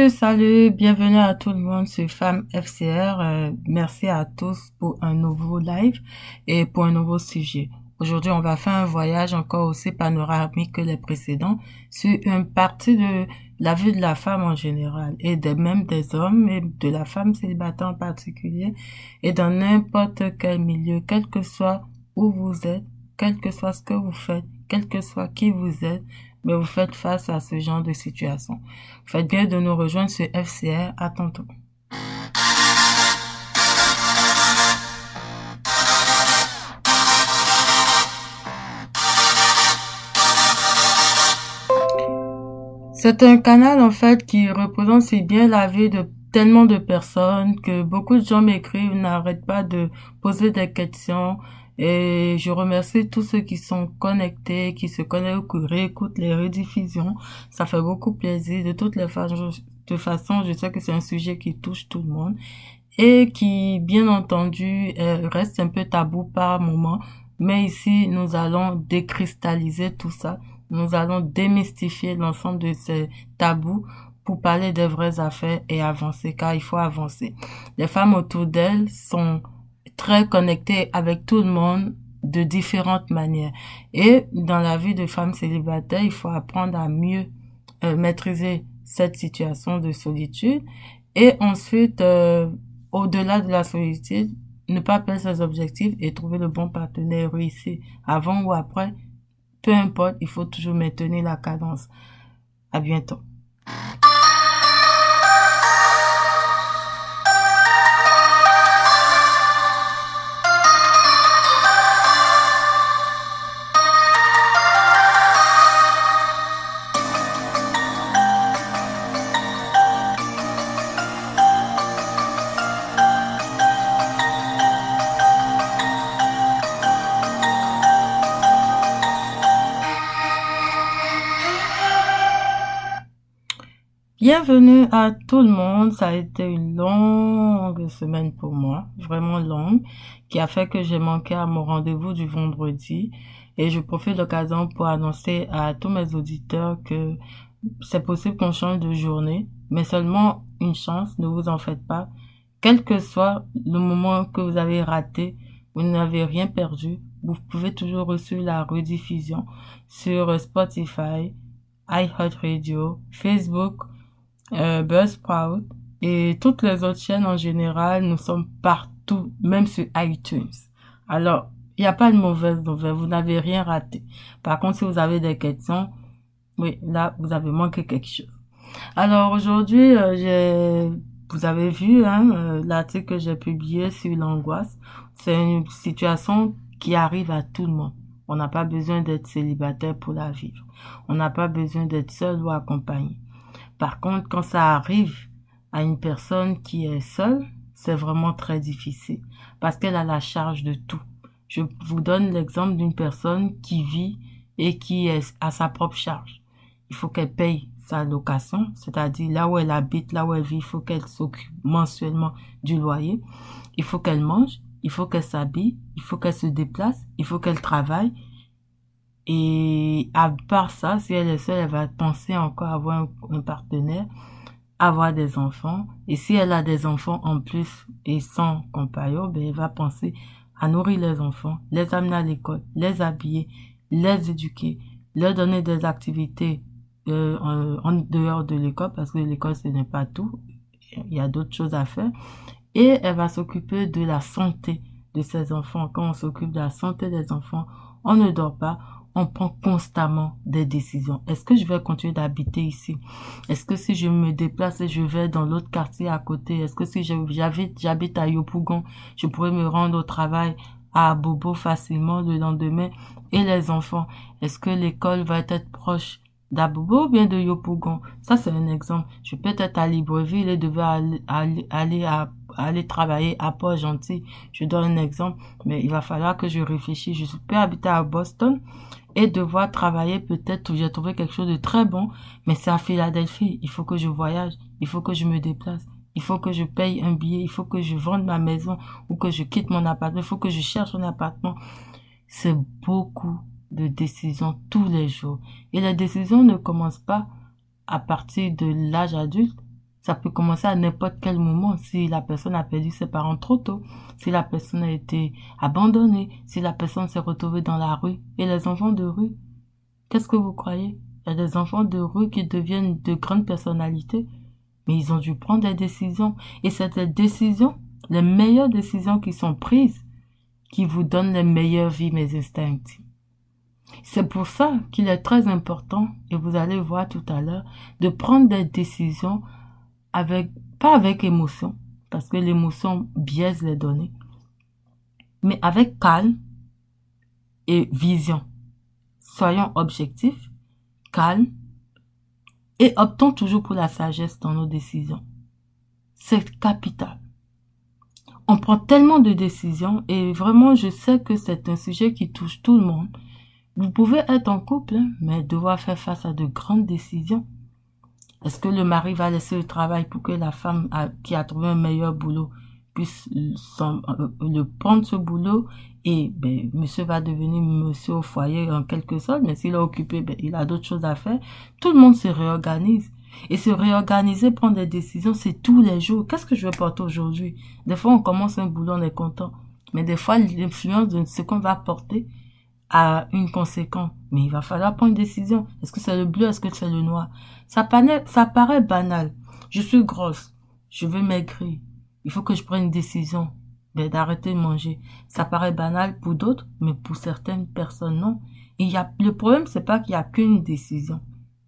Salut, salut, bienvenue à tout le monde sur Femme FCR. Euh, merci à tous pour un nouveau live et pour un nouveau sujet. Aujourd'hui, on va faire un voyage encore aussi panoramique que les précédents sur une partie de la vie de la femme en général et de, même des hommes et de la femme célibataire en particulier et dans n'importe quel milieu, quel que soit où vous êtes, quel que soit ce que vous faites, quel que soit qui vous êtes, mais vous faites face à ce genre de situation. Faites bien de nous rejoindre sur FCR. À tantôt. C'est un canal en fait qui représente si bien la vie de tellement de personnes que beaucoup de gens m'écrivent, n'arrêtent pas de poser des questions, et je remercie tous ceux qui sont connectés, qui se connectent, qui réécoutent les rediffusions. Ça fait beaucoup plaisir. De toutes les façons, de façon, je sais que c'est un sujet qui touche tout le monde et qui, bien entendu, euh, reste un peu tabou par moment. Mais ici, nous allons décristalliser tout ça. Nous allons démystifier l'ensemble de ces tabous pour parler des vraies affaires et avancer, car il faut avancer. Les femmes autour d'elles sont très connectée avec tout le monde de différentes manières. Et dans la vie de femme célibataire, il faut apprendre à mieux euh, maîtriser cette situation de solitude et ensuite, euh, au-delà de la solitude, ne pas perdre ses objectifs et trouver le bon partenaire réussi avant ou après. Peu importe, il faut toujours maintenir la cadence. À bientôt. Bienvenue à tout le monde. Ça a été une longue semaine pour moi, vraiment longue, qui a fait que j'ai manqué à mon rendez-vous du vendredi. Et je profite de l'occasion pour annoncer à tous mes auditeurs que c'est possible qu'on change de journée, mais seulement une chance, ne vous en faites pas. Quel que soit le moment que vous avez raté, vous n'avez rien perdu. Vous pouvez toujours reçu la rediffusion sur Spotify, iHeartRadio, Facebook, euh, Buzzsprout et toutes les autres chaînes en général, nous sommes partout, même sur iTunes. Alors, il n'y a pas de mauvaise nouvelle, vous n'avez rien raté. Par contre, si vous avez des questions, oui, là, vous avez manqué quelque chose. Alors aujourd'hui, euh, j'ai, vous avez vu hein, euh, l'article que j'ai publié sur l'angoisse. C'est une situation qui arrive à tout le monde. On n'a pas besoin d'être célibataire pour la vivre. On n'a pas besoin d'être seul ou accompagné. Par contre, quand ça arrive à une personne qui est seule, c'est vraiment très difficile parce qu'elle a la charge de tout. Je vous donne l'exemple d'une personne qui vit et qui est à sa propre charge. Il faut qu'elle paye sa location, c'est-à-dire là où elle habite, là où elle vit, il faut qu'elle s'occupe mensuellement du loyer. Il faut qu'elle mange, il faut qu'elle s'habille, il faut qu'elle se déplace, il faut qu'elle travaille, et à part ça, si elle est seule, elle va penser encore avoir un, partenaire, avoir des enfants. Et si elle a des enfants en plus et sans compagnon, ben elle va penser à nourrir les enfants, les amener à l'école, les habiller, les éduquer, leur donner des activités euh, en, dehors de l'école parce que l'école ce n'est pas tout. Il y a d'autres choses à faire. Et elle va s'occuper de la santé de ses enfants. Quand on s'occupe de la santé des enfants, on ne dort pas, on prend constamment des décisions. Est-ce que je vais continuer d'habiter ici? Est-ce que si je me déplace et je vais dans l'autre quartier à côté, est-ce que si j'habite à Yopougon, je pourrais me rendre au travail à Bobo facilement le lendemain? Et les enfants, est-ce que l'école va être proche d'Abobo ou bien de Yopougon? Ça, c'est un exemple. Je peux être à Libreville et devoir aller, travailler à Port-Gentil. Je donne un exemple, mais il va falloir que je réfléchisse. Je peux habiter à Boston et devoir travailler peut-être où j'ai trouvé quelque chose de très bon, mais c'est à Philadelphie. Il faut que je voyage, il faut que je me déplace, il faut que je paye un billet, il faut que je vende ma maison ou que je quitte mon appartement, il faut que je cherche un appartement. C'est beaucoup de décisions tous les jours. Et les décisions ne commencent pas à partir de l'âge adulte, Ça peut commencer à n'importe quel moment. Si la personne a perdu ses parents trop tôt, si la personne a été abandonnée, si la personne s'est retrouvée dans la rue. Et les enfants de rue, qu'est-ce que vous croyez? Il y a des enfants de rue qui deviennent de grandes personnalités, mais ils ont dû prendre des décisions. Et c'est des décisions, les meilleures décisions qui sont prises, qui vous donnent les meilleures vies, mes instincts. C'est pour ça qu'il est très important, et vous allez voir tout à l'heure, de prendre des décisions avec, pas avec émotion, parce que l'émotion biaise les données, mais avec calme et vision. Soyons objectifs, calmes, et optons toujours pour la sagesse dans nos décisions. C'est capital. On prend tellement de décisions et vraiment je sais que c'est un sujet qui touche tout le monde. Vous pouvez être en couple, hein, mais devoir faire face à de grandes décisions. Est-ce que le mari va laisser le travail pour que la femme qui a trouvé un meilleur boulot puisse euh, le prendre ce boulot? Et ben, monsieur va devenir monsieur au foyer en quelque sorte, mais s'il est occupé, ben, il a d'autres choses à faire. Tout le monde se réorganise. Et se réorganiser, prendre des décisions, c'est tous les jours. Qu'est-ce que je vais porter aujourd'hui? Des fois, on commence un boulot, on est content. Mais des fois, l'influence de ce qu'on va porter a une conséquence. Mais il va falloir prendre une décision. Est-ce que c'est le bleu, est-ce que c'est le noir? Ça paraît, ça paraît banal. Je suis grosse. Je veux maigrir. Il faut que je prenne une décision ben, d'arrêter de manger. Ça paraît banal pour d'autres, mais pour certaines personnes, non. il y a, le problème, c'est pas qu'il y a qu'une décision.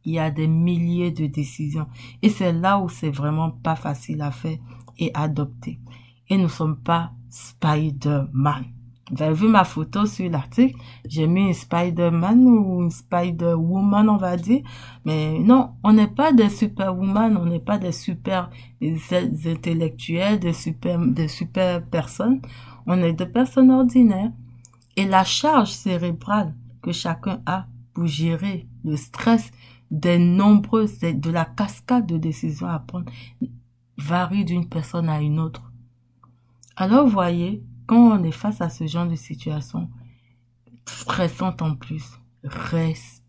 Il y a des milliers de décisions. Et c'est là où c'est vraiment pas facile à faire et adopter. Et nous sommes pas Spider-Man. Vous avez vu ma photo sur l'article, j'ai mis un Spider-Man ou une Spider-Woman, on va dire. Mais non, on n'est pas des super-woman, on n'est pas des super intellectuels, des super, des super personnes. On est des personnes ordinaires. Et la charge cérébrale que chacun a pour gérer le stress des nombreuses, de la cascade de décisions à prendre varie d'une personne à une autre. Alors, voyez, quand on est face à ce genre de situation, stressante en plus, respirez.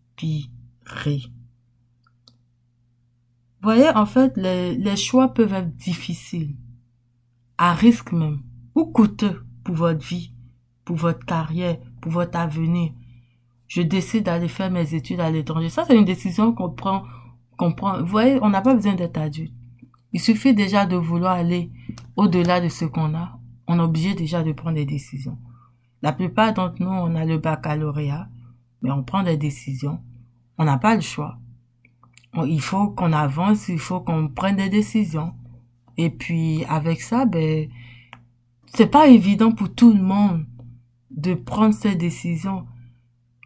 Vous voyez, en fait, les, les choix peuvent être difficiles, à risque même, ou coûteux pour votre vie, pour votre carrière, pour votre avenir. Je décide d'aller faire mes études à l'étranger. Ça, c'est une décision qu'on prend, qu'on prend. Vous voyez, on n'a pas besoin d'être adulte. Il suffit déjà de vouloir aller au-delà de ce qu'on a on est obligé déjà de prendre des décisions. La plupart d'entre nous, on a le baccalauréat, mais on prend des décisions. On n'a pas le choix. Il faut qu'on avance, il faut qu'on prenne des décisions. Et puis, avec ça, ben, c'est pas évident pour tout le monde de prendre ces décisions.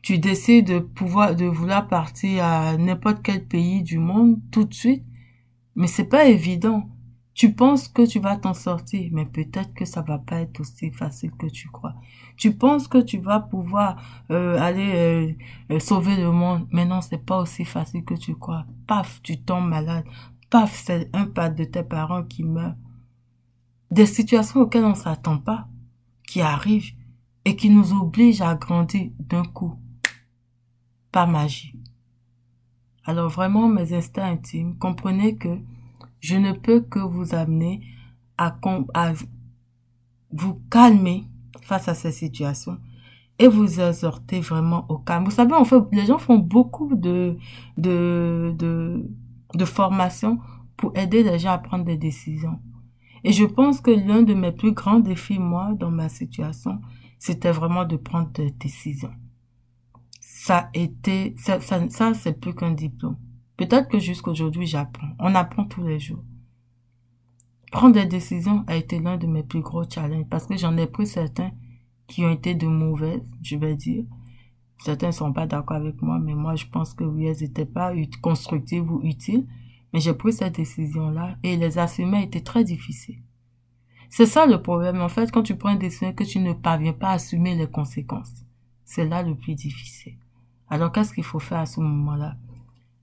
Tu décides de pouvoir, de vouloir partir à n'importe quel pays du monde tout de suite, mais c'est pas évident. Tu penses que tu vas t'en sortir, mais peut-être que ça va pas être aussi facile que tu crois. Tu penses que tu vas pouvoir euh, aller euh, euh, sauver le monde, mais non, c'est pas aussi facile que tu crois. Paf, tu tombes malade. Paf, c'est un pas de tes parents qui meurt. Des situations auxquelles on s'attend pas, qui arrivent et qui nous obligent à grandir d'un coup. Pas magie. Alors vraiment, mes instincts intimes, comprenez que je ne peux que vous amener à, vous calmer face à ces situations et vous exhorter vraiment au calme. Vous savez, en fait, les gens font beaucoup de, de, de, de formations pour aider les gens à prendre des décisions. Et je pense que l'un de mes plus grands défis, moi, dans ma situation, c'était vraiment de prendre des décisions. Ça a été, ça, ça, ça c'est plus qu'un diplôme. Peut-être que jusqu'aujourd'hui, j'apprends. On apprend tous les jours. Prendre des décisions a été l'un de mes plus gros challenges parce que j'en ai pris certains qui ont été de mauvaises, je vais dire. Certains ne sont pas d'accord avec moi, mais moi, je pense que oui, elles n'étaient pas constructives ou utiles. Mais j'ai pris cette décision-là et les assumer était très difficile. C'est ça le problème. En fait, quand tu prends une décision que tu ne parviens pas à assumer les conséquences, c'est là le plus difficile. Alors, qu'est-ce qu'il faut faire à ce moment-là?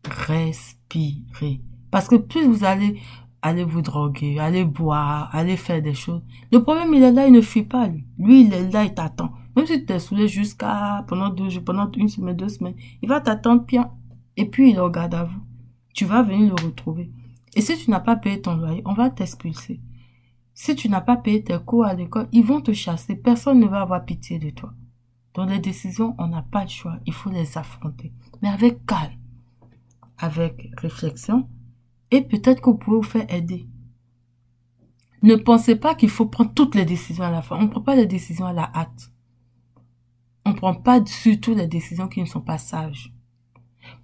Respirez. Parce que plus vous allez aller vous droguer, aller boire, aller faire des choses, le problème il est là, il ne fuit pas lui. Il est là, il t'attend. Même si tu t'es saoulé jusqu'à pendant deux jours, pendant une semaine, deux semaines, il va t'attendre bien. Et puis il regarde à vous. Tu vas venir le retrouver. Et si tu n'as pas payé ton loyer, on va t'expulser. Si tu n'as pas payé tes cours à l'école, ils vont te chasser. Personne ne va avoir pitié de toi. Dans les décisions, on n'a pas le choix. Il faut les affronter. Mais avec calme, avec réflexion, et peut-être vous pouvez vous faire aider. Ne pensez pas qu'il faut prendre toutes les décisions à la fin. On ne prend pas les décisions à la hâte. On ne prend pas surtout les décisions qui ne sont pas sages.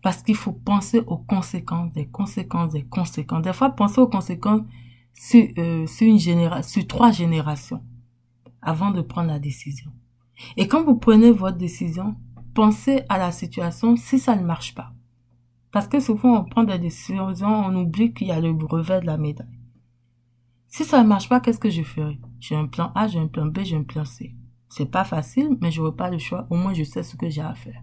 Parce qu'il faut penser aux conséquences, des conséquences, des conséquences. Des fois, penser aux conséquences sur, euh, sur trois générations avant de prendre la décision. Et quand vous prenez votre décision, pensez à la situation si ça ne marche pas. Parce que souvent, on prend des décisions, on oublie qu'il y a le brevet de la médaille. Si ça ne marche pas, qu'est-ce que je ferai? J'ai un plan A, j'ai un plan B, j'ai un plan C. C'est pas facile, mais je n'aurai pas le choix. Au moins, je sais ce que j'ai à faire.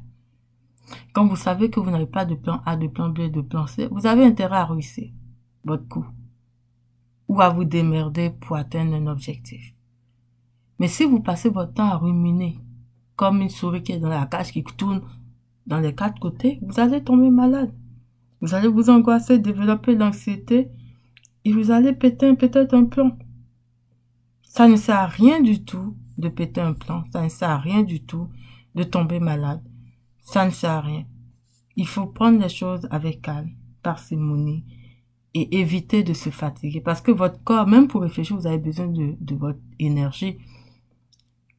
Quand vous savez que vous n'avez pas de plan A, de plan B, de plan C, vous avez intérêt à réussir votre coup. Ou à vous démerder pour atteindre un objectif. Mais si vous passez votre temps à ruminer, comme une souris qui est dans la cage qui tourne dans les quatre côtés, vous allez tomber malade. Vous allez vous angoisser, développer l'anxiété et vous allez péter peut-être un plan. Ça ne sert à rien du tout de péter un plan. Ça ne sert à rien du tout de tomber malade. Ça ne sert à rien. Il faut prendre les choses avec calme, parcimonie et éviter de se fatiguer parce que votre corps, même pour réfléchir, vous avez besoin de, de votre énergie.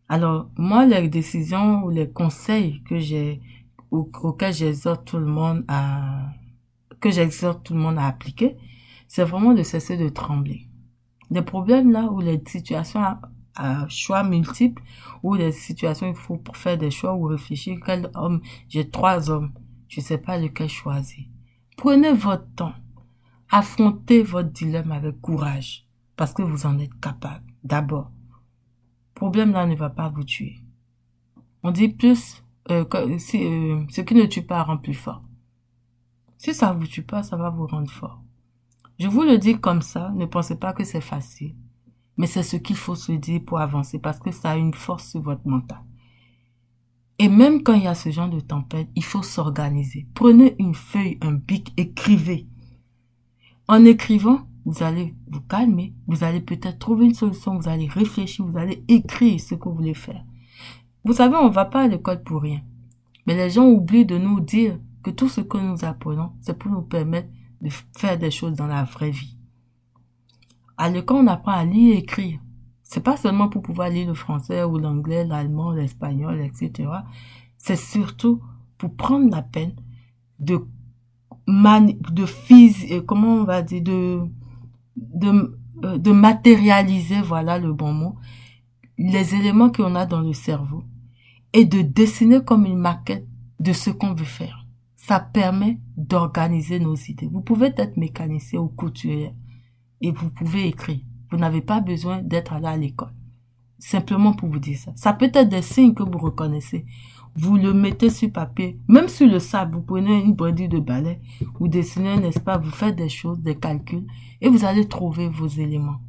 Alors, moi, les décisions ou les conseils que j'ai, auxquels j'exhorte tout le monde à, que j'exhorte tout le monde à appliquer, c'est vraiment de cesser de trembler. Les problèmes là ou les situations à, choix multiples ou les situations il faut faire des choix ou réfléchir quel homme, j'ai trois hommes, je sais pas lequel choisir. Prenez votre temps. Affrontez votre dilemme avec courage parce que vous en êtes capable. D'abord, problème là ne va pas vous tuer. On dit plus, euh, euh, ce qui ne tue pas rend plus fort. Si ça vous tue pas, ça va vous rendre fort. Je vous le dis comme ça, ne pensez pas que c'est facile. Mais c'est ce qu'il faut se dire pour avancer parce que ça a une force sur votre mental. Et même quand il y a ce genre de tempête, il faut s'organiser. Prenez une feuille, un bic, écrivez. En écrivant, vous allez vous calmer, vous allez peut-être trouver une solution, vous allez réfléchir, vous allez écrire ce que vous voulez faire. Vous savez, on ne va pas à l'école pour rien. Mais les gens oublient de nous dire que tout ce que nous apprenons, c'est pour nous permettre de faire des choses dans la vraie vie. À l'école, on apprend à lire et écrire. C'est pas seulement pour pouvoir lire le français ou l'anglais, l'allemand, l'espagnol, etc. C'est surtout pour prendre la peine de de physique, comment on va dire, de de, euh, de matérialiser, voilà le bon mot, les éléments qu'on a dans le cerveau et de dessiner comme une maquette de ce qu'on veut faire. Ça permet d'organiser nos idées. Vous pouvez être mécanicien ou couturier et vous pouvez écrire. Vous n'avez pas besoin d'être allé à l'école. Simplement pour vous dire ça. Ça peut être des signes que vous reconnaissez vous le mettez sur papier, même sur le sable, vous prenez une brindille de balai, vous dessinez un espace, vous faites des choses, des calculs, et vous allez trouver vos éléments.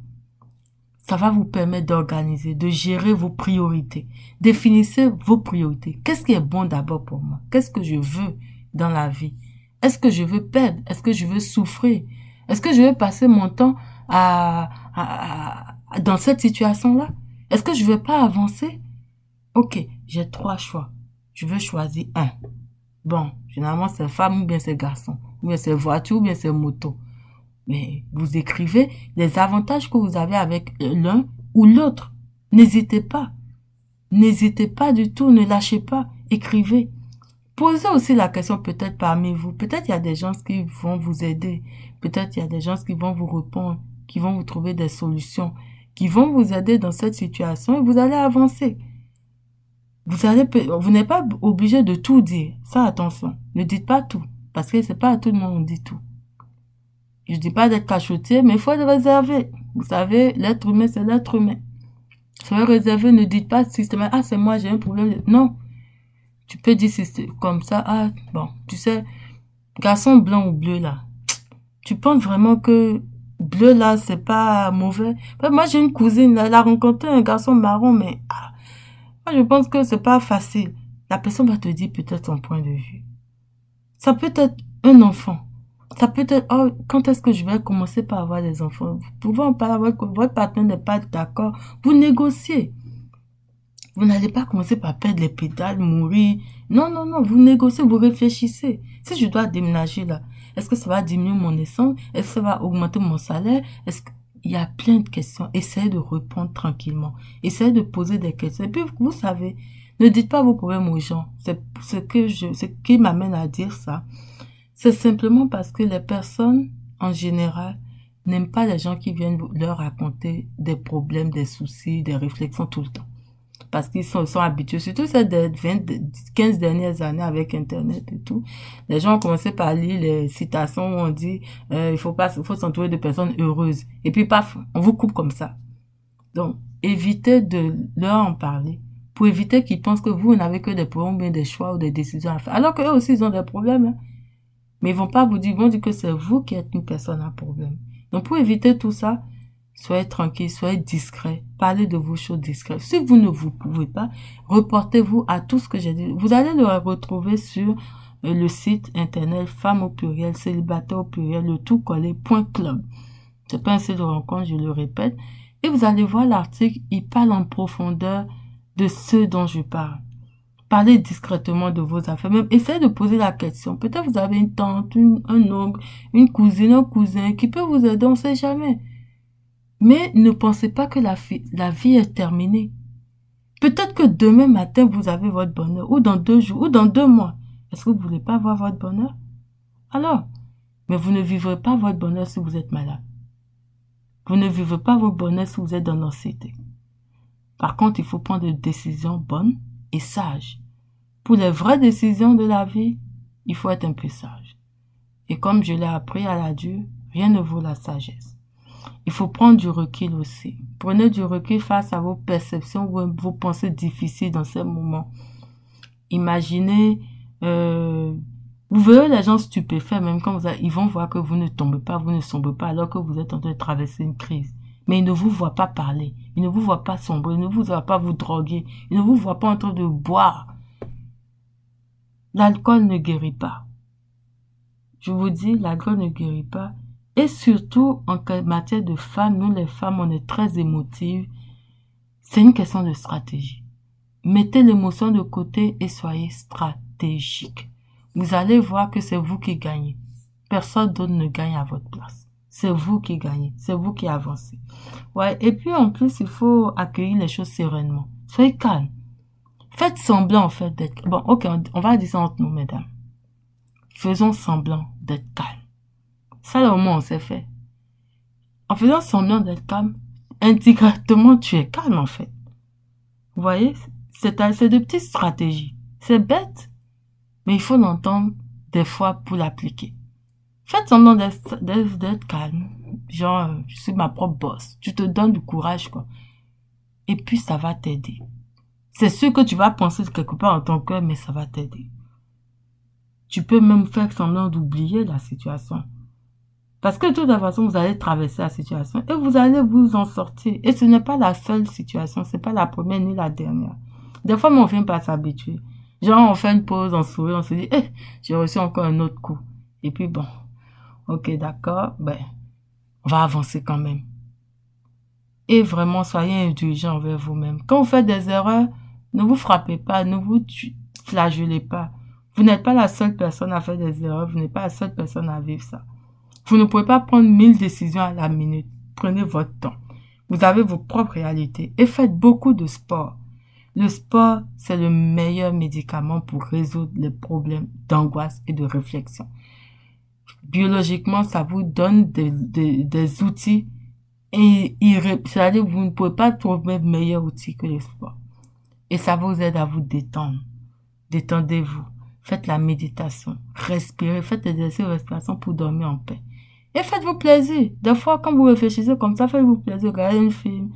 Ça va vous permettre d'organiser, de gérer vos priorités. Définissez vos priorités. Qu'est-ce qui est bon d'abord pour moi? Qu'est-ce que je veux dans la vie? Est-ce que je veux perdre? Est-ce que je veux souffrir? Est-ce que je veux passer mon temps à, à dans cette situation-là? Est-ce que je veux pas avancer? Ok, j'ai trois choix je veux choisir un. Bon, généralement c'est femme ou bien c'est garçon, ou bien c'est voiture ou bien c'est moto? Mais vous écrivez les avantages que vous avez avec l'un ou l'autre. N'hésitez pas. N'hésitez pas du tout, ne lâchez pas, écrivez. Posez aussi la question peut-être parmi vous. Peut-être il y a des gens qui vont vous aider. Peut-être il y a des gens qui vont vous répondre, qui vont vous trouver des solutions, qui vont vous aider dans cette situation et vous allez avancer. Vous n'êtes pas obligé de tout dire. Ça, attention. Ne dites pas tout. Parce que c'est pas à tout le monde on dit tout. Je dis pas d'être cachotier, mais il faut être réservé. Vous savez, l'être humain, c'est l'être humain. Soyez réservé, ne dites pas systématiquement, ah, c'est moi, j'ai un problème. Non. Tu peux dire comme ça, ah, bon, tu sais, garçon blanc ou bleu, là. Tu penses vraiment que bleu, là, c'est pas mauvais? Moi, j'ai une cousine, elle a rencontré un garçon marron, mais, ah, je pense que c'est pas facile. La personne va te dire peut-être son point de vue. Ça peut être un enfant. Ça peut être, oh, quand est-ce que je vais commencer par avoir des enfants? Vous pouvez en parler avec votre partenaire n'est pas d'accord. Vous négociez. Vous n'allez pas commencer par perdre les pédales, mourir. Non, non, non, vous négociez, vous réfléchissez. Si je dois déménager là, est-ce que ça va diminuer mon essence? Est-ce que ça va augmenter mon salaire? Est-ce qu'il y a plein de questions. Essayez de répondre tranquillement. Essayez de poser des questions. Et puis, vous savez, ne dites pas vos problèmes aux gens. C'est ce que je, ce qui m'amène à dire ça. C'est simplement parce que les personnes, en général, n'aiment pas les gens qui viennent leur raconter des problèmes, des soucis, des réflexions tout le temps parce qu'ils sont, habitués, surtout ces 20, 15 dernières années avec Internet et tout. Les gens ont commencé par lire les citations où on dit euh, il faut pas, faut s'entourer de personnes heureuses. Et puis paf, on vous coupe comme ça. Donc, évitez de leur en parler pour éviter qu'ils pensent que vous n'avez que des problèmes, des choix ou des décisions à faire. Alors qu'eux aussi, ils ont des problèmes. Hein. Mais ils vont pas vous dire, vont dire que c'est vous qui êtes une personne à problème. Donc, pour éviter tout ça, Soyez tranquille, soyez discret. Parlez de vos choses discrètes. Si vous ne vous pouvez pas, reportez-vous à tout ce que j'ai dit. Vous allez le retrouver sur euh, le site internet femme au pluriel, célibataire au pluriel, le tout collé, point club. C'est pas un site de rencontre, je le répète. Et vous allez voir l'article, il parle en profondeur de ce dont je parle. Parlez discrètement de vos affaires. Même essayez de poser la question. Peut-être vous avez une tante, un oncle, une cousine, un cousin qui peut vous aider, on sait jamais. Mais ne pensez pas que la, vie est terminée. Peut-être que demain matin, vous avez votre bonheur, ou dans deux jours, ou dans deux mois. Est-ce que vous voulez pas avoir votre bonheur? Alors, mais vous ne vivrez pas votre bonheur si vous êtes malade. Vous ne vivez pas votre bonheur si vous êtes dans l'anxiété. Par contre, il faut prendre des décisions bonnes et sages. Pour les vraies décisions de la vie, il faut être un peu sage. Et comme je l'ai appris à la dure, rien ne vaut la sagesse. Il faut prendre du recul aussi. Prenez du recul face à vos perceptions ou vos pensées difficiles dans ces moments. Imaginez, euh, vous verrez les gens stupéfaits, même quand vous ils vont voir que vous ne tombez pas, vous ne sombrez pas, alors que vous êtes en train de traverser une crise. Mais ils ne vous voient pas parler, ils ne vous voient pas sombrer, ils ne vous voient pas vous droguer, ils ne vous voient pas en train de boire. L'alcool ne guérit pas. Je vous dis, l'alcool ne guérit pas. Et surtout, en matière de femmes, nous les femmes, on est très émotives. C'est une question de stratégie. Mettez l'émotion de côté et soyez stratégique. Vous allez voir que c'est vous qui gagnez. Personne d'autre ne gagne à votre place. C'est vous qui gagnez. C'est vous qui avancez. Ouais. Et puis, en plus, il faut accueillir les choses sereinement. Soyez calme. Faites semblant, en fait, d'être, bon, ok, on va dire ça entre nous, mesdames. Faisons semblant d'être calme. Ça, au moins, on s'est fait. En faisant semblant d'être calme, indirectement, tu es calme, en fait. Vous voyez? C'est des petites stratégies. C'est bête, mais il faut l'entendre des fois pour l'appliquer. Faites semblant d'être calme. Genre, je suis ma propre boss. Tu te donnes du courage, quoi. Et puis, ça va t'aider. C'est sûr que tu vas penser quelque part en ton cœur, mais ça va t'aider. Tu peux même faire semblant d'oublier la situation. Parce que de toute façon, vous allez traverser la situation et vous allez vous en sortir. Et ce n'est pas la seule situation, c'est pas la première ni la dernière. Des fois, on vient pas s'habituer. Genre, on fait une pause, on sourit, on se dit, eh, j'ai reçu encore un autre coup. Et puis bon, ok, d'accord, ben, on va avancer quand même. Et vraiment, soyez indulgents envers vous-même. Quand vous faites des erreurs, ne vous frappez pas, ne vous flagellez pas. Vous n'êtes pas la seule personne à faire des erreurs, vous n'êtes pas la seule personne à vivre ça. Vous ne pouvez pas prendre mille décisions à la minute. Prenez votre temps. Vous avez vos propres réalités et faites beaucoup de sport. Le sport, c'est le meilleur médicament pour résoudre les problèmes d'angoisse et de réflexion. Biologiquement, ça vous donne des, des, outils et c'est-à-dire vous ne pouvez pas trouver meilleur outil que le sport. Et ça vous aide à vous détendre. Détendez-vous. Faites la méditation. Respirez. Faites des exercices de respiration pour dormir en paix. Et faites-vous plaisir. Des fois, quand vous réfléchissez comme ça, faites-vous plaisir. Regardez une film.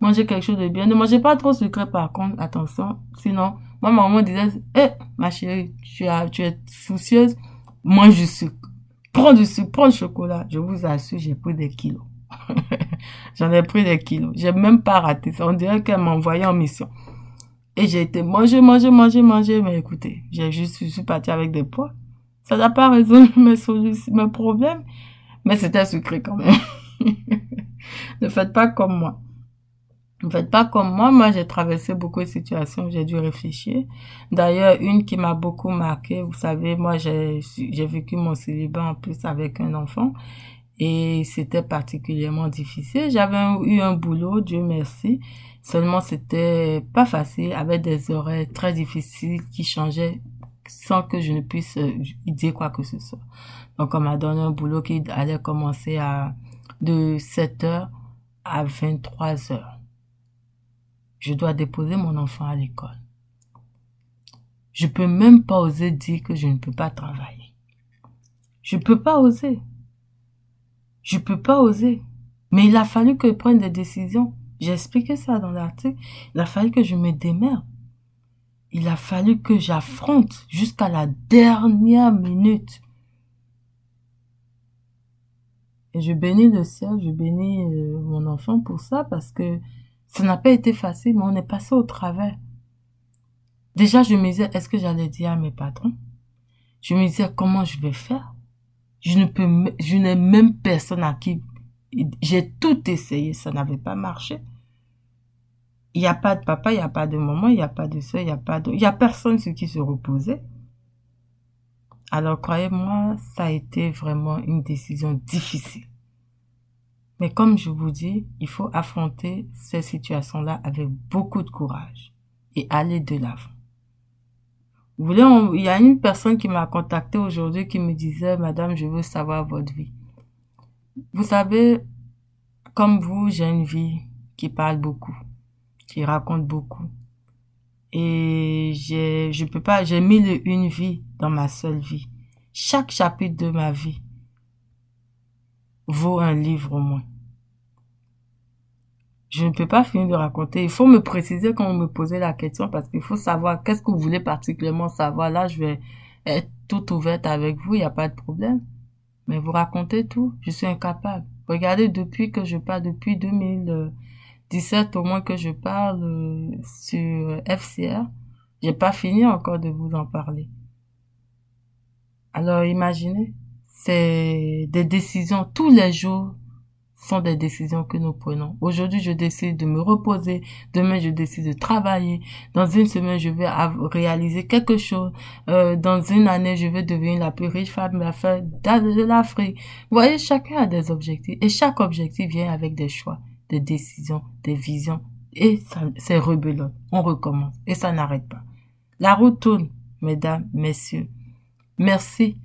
Mangez quelque chose de bien. Ne mangez pas trop sucré par contre. Attention. Sinon, ma maman disait, eh, ma chérie, tu, as, tu es soucieuse. Mange du sucre. Prends du sucre, prends du chocolat. Je vous assure, j'ai pris des kilos. J'en ai pris des kilos. J'ai même pas raté ça. On dirait qu'elle m'a envoyé en mission. Et j'ai été manger, manger, manger, manger. Mais écoutez, j'ai juste, je suis partie avec des poids Ça n'a pas résolu mes solutions, mes problèmes, mais c'était sucré quand même. ne faites pas comme moi. Ne faites pas comme moi. Moi, j'ai traversé beaucoup de situations j'ai dû réfléchir. D'ailleurs, une qui m'a beaucoup marqué, vous savez, moi, j'ai, j'ai vécu mon célibat en plus avec un enfant et c'était particulièrement difficile. J'avais eu un boulot, Dieu merci. Seulement, c'était pas facile, avec des horaires très difficiles qui changeaient sans que je ne puisse euh, dire quoi que ce soit. Donc, on m'a donné un boulot qui allait commencer à de 7 heures à 23 heures. Je dois déposer mon enfant à l'école. Je peux même pas oser dire que je ne peux pas travailler. Je peux pas oser. Je peux pas oser. Mais il a fallu que je prenne des décisions. J'ai expliqué ça dans l'article. Il a fallu que je me démerde. Il a fallu que j'affronte jusqu'à la dernière minute. Et je bénis le ciel, je bénis euh, mon enfant pour ça parce que ça n'a pas été facile, mais on est passé au travers. Déjà, je me disais, est-ce que j'allais dire à mes patrons? Je me disais, comment je vais faire? Je ne peux, je n'ai même personne à qui, j'ai tout essayé, ça n'avait pas marché. Il n'y a pas de papa, il n'y a pas de maman, il n'y a pas de soeur, il n'y a pas de, il y a personne sur qui se reposer. Alors, croyez-moi, ça a été vraiment une décision difficile. Mais comme je vous dis, il faut affronter ces situations-là avec beaucoup de courage et aller de l'avant. Vous voulez, il y a une personne qui m'a contacté aujourd'hui qui me disait, Madame, je veux savoir votre vie. Vous savez, comme vous, j'ai une vie qui parle beaucoup, qui raconte beaucoup. Et j'ai, je peux pas, j'ai mis une vie dans ma seule vie. Chaque chapitre de ma vie vaut un livre au moins je ne peux pas finir de raconter. Il faut me préciser quand vous me posez la question parce qu'il faut savoir qu'est-ce que vous voulez particulièrement savoir. Là, je vais être toute ouverte avec vous, il n'y a pas de problème. Mais vous racontez tout, je suis incapable. Regardez, depuis que je parle, depuis 2017 au moins que je parle euh, sur FCR, j'ai pas fini encore de vous en parler. Alors imaginez, c'est des décisions tous les jours sont des décisions que nous prenons. Aujourd'hui, je décide de me reposer. Demain, je décide de travailler. Dans une semaine, je vais réaliser quelque chose. Euh, dans une année, je vais devenir la plus riche femme de l'Afrique. Vous voyez, chacun a des objectifs. Et chaque objectif vient avec des choix, des décisions, des visions. Et c'est rebelote. On recommence. Et ça n'arrête pas. La route tourne, mesdames, messieurs. Merci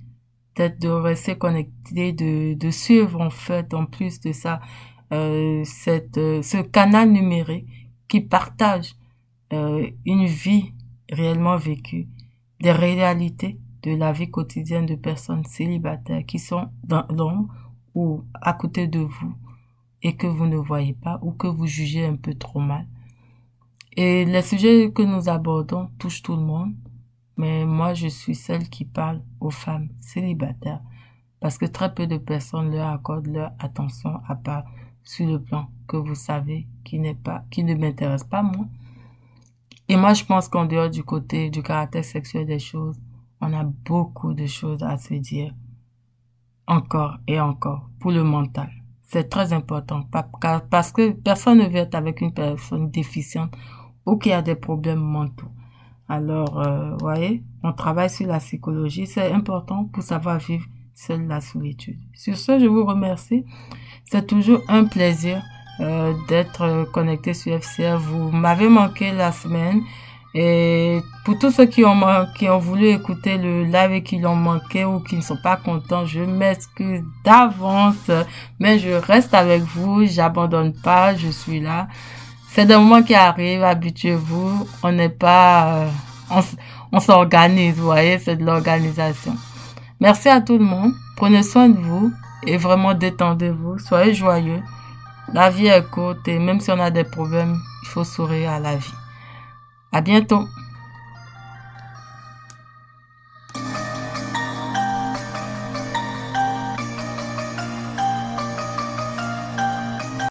peut-être de rester connecté, de, de suivre en fait en plus de ça euh, cette, euh, ce canal numérique qui partage euh, une vie réellement vécue, des réalités de la vie quotidienne de personnes célibataires qui sont dans l'ombre ou à côté de vous et que vous ne voyez pas ou que vous jugez un peu trop mal. Et les sujets que nous abordons touchent tout le monde mais moi, je suis celle qui parle aux femmes célibataires parce que très peu de personnes leur accordent leur attention à part sur le plan que vous savez qui n'est pas, qui ne m'intéresse pas moi. Et moi, je pense qu'en dehors du côté du caractère sexuel des choses, on a beaucoup de choses à se dire. Encore et encore pour le mental. C'est très important parce que personne ne veut avec une personne déficiente ou qui a des problèmes mentaux. Alors, euh, voyez, on travaille sur la psychologie. C'est important pour savoir vivre seule la solitude. Sur ce, je vous remercie. C'est toujours un plaisir euh, d'être connecté sur FCR. Vous m'avez manqué la semaine. Et pour tous ceux qui ont, qui ont voulu écouter le live et qui l'ont manqué ou qui ne sont pas contents, je m'excuse d'avance. Mais je reste avec vous. J'abandonne pas. Je suis là. C'est des moments qui arrivent, habituez-vous. On n'est pas, euh, on, s'organise, vous voyez, c'est de l'organisation. Merci à tout le monde. Prenez soin de vous et vraiment détendez-vous. Soyez joyeux. La vie est courte et même si on a des problèmes, il faut sourire à la vie. À bientôt.